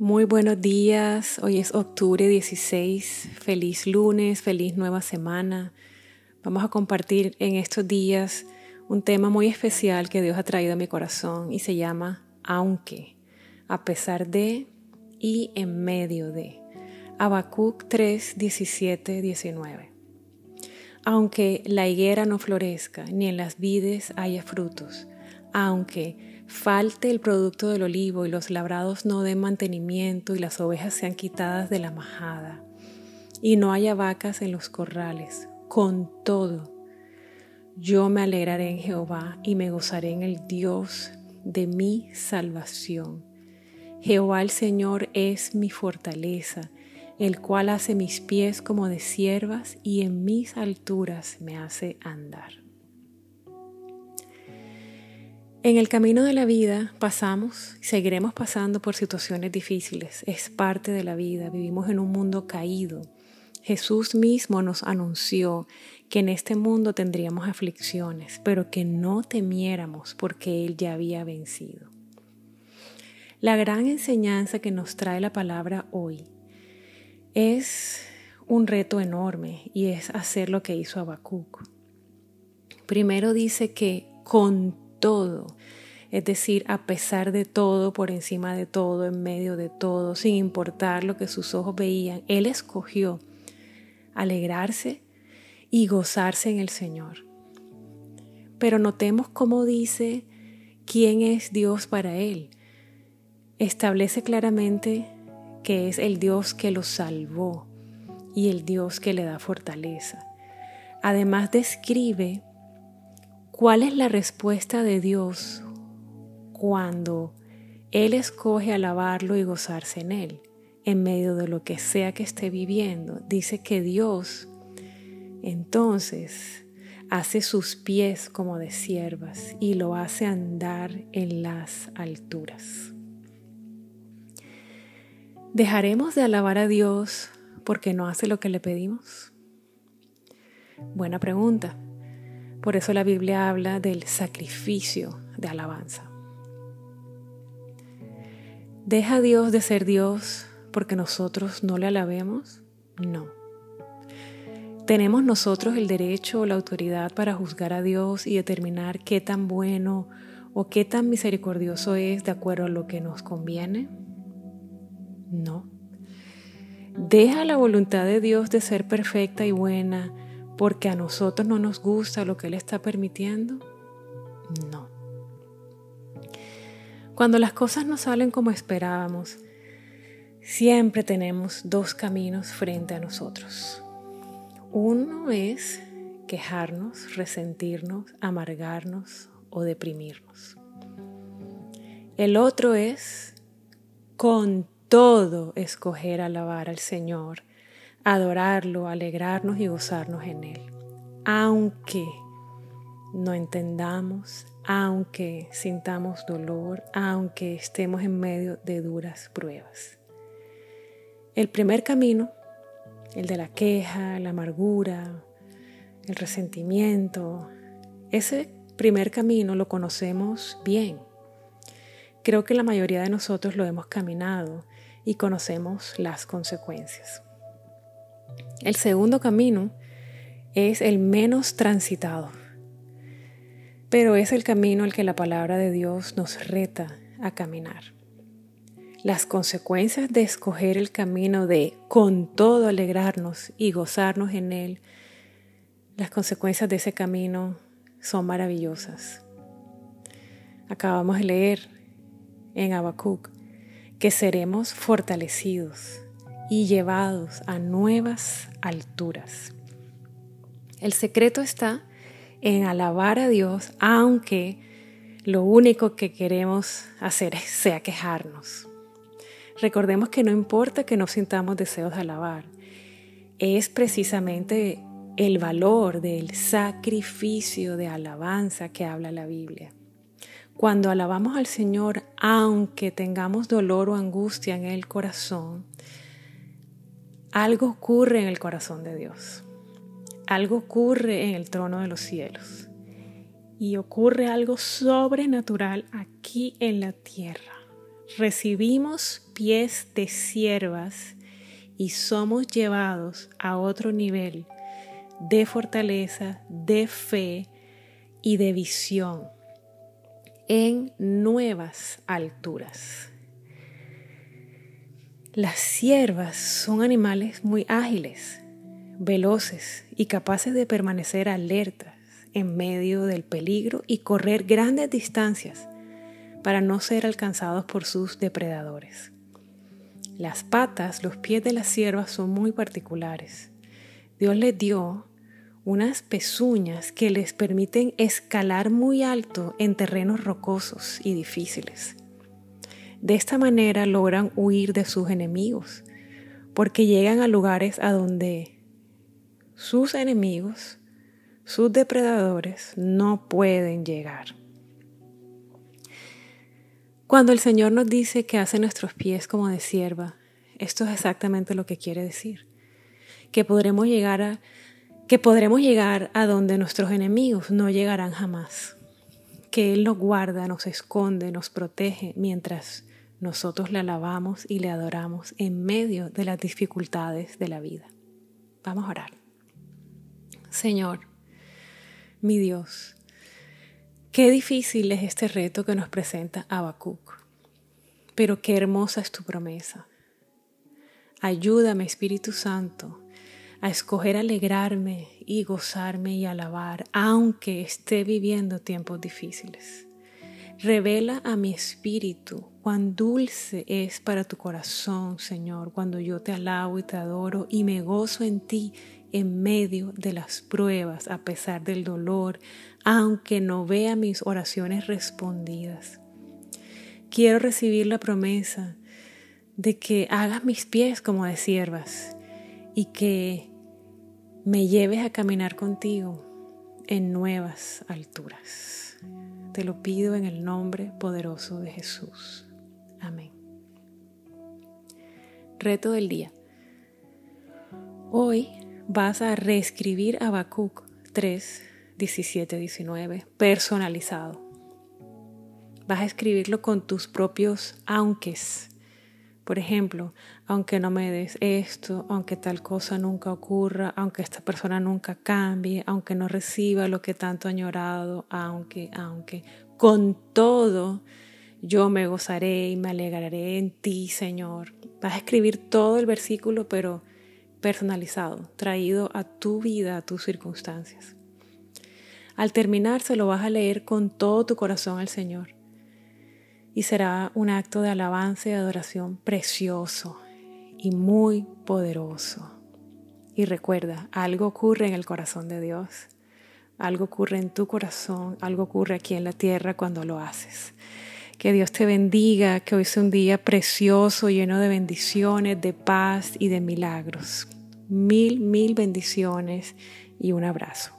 Muy buenos días, hoy es octubre 16, feliz lunes, feliz nueva semana. Vamos a compartir en estos días un tema muy especial que Dios ha traído a mi corazón y se llama Aunque, a pesar de y en medio de. Habacuc 3, 17, 19. Aunque la higuera no florezca, ni en las vides haya frutos, aunque falte el producto del olivo y los labrados no den mantenimiento y las ovejas sean quitadas de la majada y no haya vacas en los corrales. Con todo, yo me alegraré en Jehová y me gozaré en el Dios de mi salvación. Jehová el Señor es mi fortaleza, el cual hace mis pies como de siervas y en mis alturas me hace andar. En el camino de la vida pasamos y seguiremos pasando por situaciones difíciles. Es parte de la vida. Vivimos en un mundo caído. Jesús mismo nos anunció que en este mundo tendríamos aflicciones, pero que no temiéramos porque Él ya había vencido. La gran enseñanza que nos trae la palabra hoy es un reto enorme y es hacer lo que hizo Habacuc. Primero dice que con todo. Es decir, a pesar de todo, por encima de todo, en medio de todo, sin importar lo que sus ojos veían, Él escogió alegrarse y gozarse en el Señor. Pero notemos cómo dice quién es Dios para Él. Establece claramente que es el Dios que lo salvó y el Dios que le da fortaleza. Además describe ¿Cuál es la respuesta de Dios cuando Él escoge alabarlo y gozarse en Él? En medio de lo que sea que esté viviendo, dice que Dios entonces hace sus pies como de siervas y lo hace andar en las alturas. ¿Dejaremos de alabar a Dios porque no hace lo que le pedimos? Buena pregunta. Por eso la Biblia habla del sacrificio de alabanza. ¿Deja Dios de ser Dios porque nosotros no le alabemos? No. ¿Tenemos nosotros el derecho o la autoridad para juzgar a Dios y determinar qué tan bueno o qué tan misericordioso es de acuerdo a lo que nos conviene? No. ¿Deja la voluntad de Dios de ser perfecta y buena porque a nosotros no nos gusta lo que Él está permitiendo? No. Cuando las cosas no salen como esperábamos, siempre tenemos dos caminos frente a nosotros. Uno es quejarnos, resentirnos, amargarnos o deprimirnos. El otro es con todo escoger alabar al Señor adorarlo, alegrarnos y gozarnos en Él. Aunque no entendamos, aunque sintamos dolor, aunque estemos en medio de duras pruebas. El primer camino, el de la queja, la amargura, el resentimiento, ese primer camino lo conocemos bien. Creo que la mayoría de nosotros lo hemos caminado y conocemos las consecuencias. El segundo camino es el menos transitado, pero es el camino al que la palabra de Dios nos reta a caminar. Las consecuencias de escoger el camino de con todo alegrarnos y gozarnos en él, las consecuencias de ese camino son maravillosas. Acabamos de leer en Habacuc que seremos fortalecidos y llevados a nuevas alturas. El secreto está en alabar a Dios, aunque lo único que queremos hacer sea quejarnos. Recordemos que no importa que no sintamos deseos de alabar, es precisamente el valor del sacrificio de alabanza que habla la Biblia. Cuando alabamos al Señor, aunque tengamos dolor o angustia en el corazón, algo ocurre en el corazón de Dios. Algo ocurre en el trono de los cielos. Y ocurre algo sobrenatural aquí en la tierra. recibimos pies de siervas y somos llevados a otro nivel de fortaleza, de fe y de visión en nuevas alturas. Las siervas son animales muy ágiles, veloces y capaces de permanecer alertas en medio del peligro y correr grandes distancias para no ser alcanzados por sus depredadores. Las patas, los pies de las siervas son muy particulares. Dios les dio unas pezuñas que les permiten escalar muy alto en terrenos rocosos y difíciles. De esta manera logran huir de sus enemigos, porque llegan a lugares a donde sus enemigos, sus depredadores, no pueden llegar. Cuando el Señor nos dice que hace nuestros pies como de sierva, esto es exactamente lo que quiere decir. Que podremos llegar a que podremos llegar a donde nuestros enemigos no llegarán jamás. Que Él nos guarda, nos esconde, nos protege mientras nosotros le alabamos y le adoramos en medio de las dificultades de la vida. Vamos a orar. Señor, mi Dios, Qué difícil es este reto que nos presenta Habacuc, pero qué hermosa es tu promesa. Ayúdame, Espíritu Santo, a escoger alegrarme y gozarme y alabar, aunque esté viviendo tiempos difíciles. Revela a mi espíritu cuán dulce es para tu corazón, Señor, cuando yo te alabo y te adoro y me gozo en ti en medio de las pruebas, a pesar del dolor, aunque no vea mis oraciones respondidas. Quiero recibir la promesa de que hagas mis pies como de siervas y que me lleves a caminar contigo en nuevas alturas. Te lo pido en el nombre poderoso de Jesús. Amén. Reto del día. Hoy vas a reescribir Habacuc 3, 17, 19, personalizado. Vas a escribirlo con tus propios aunques. Por ejemplo, aunque no me des esto, aunque tal cosa nunca ocurra, aunque esta persona nunca cambie, aunque no reciba lo que tanto ha añorado, aunque, aunque, con todo yo me gozaré y me alegraré en ti, Señor. Vas a escribir todo el versículo, pero personalizado, traído a tu vida, a tus circunstancias. Al terminar se lo vas a leer con todo tu corazón al Señor y será un acto de alabanza y adoración precioso y muy poderoso. Y recuerda, algo ocurre en el corazón de Dios, algo ocurre en tu corazón, algo ocurre aquí en la tierra cuando lo haces. Que Dios te bendiga, que hoy sea un día precioso, lleno de bendiciones, de paz y de milagros. Mil, mil bendiciones y un abrazo.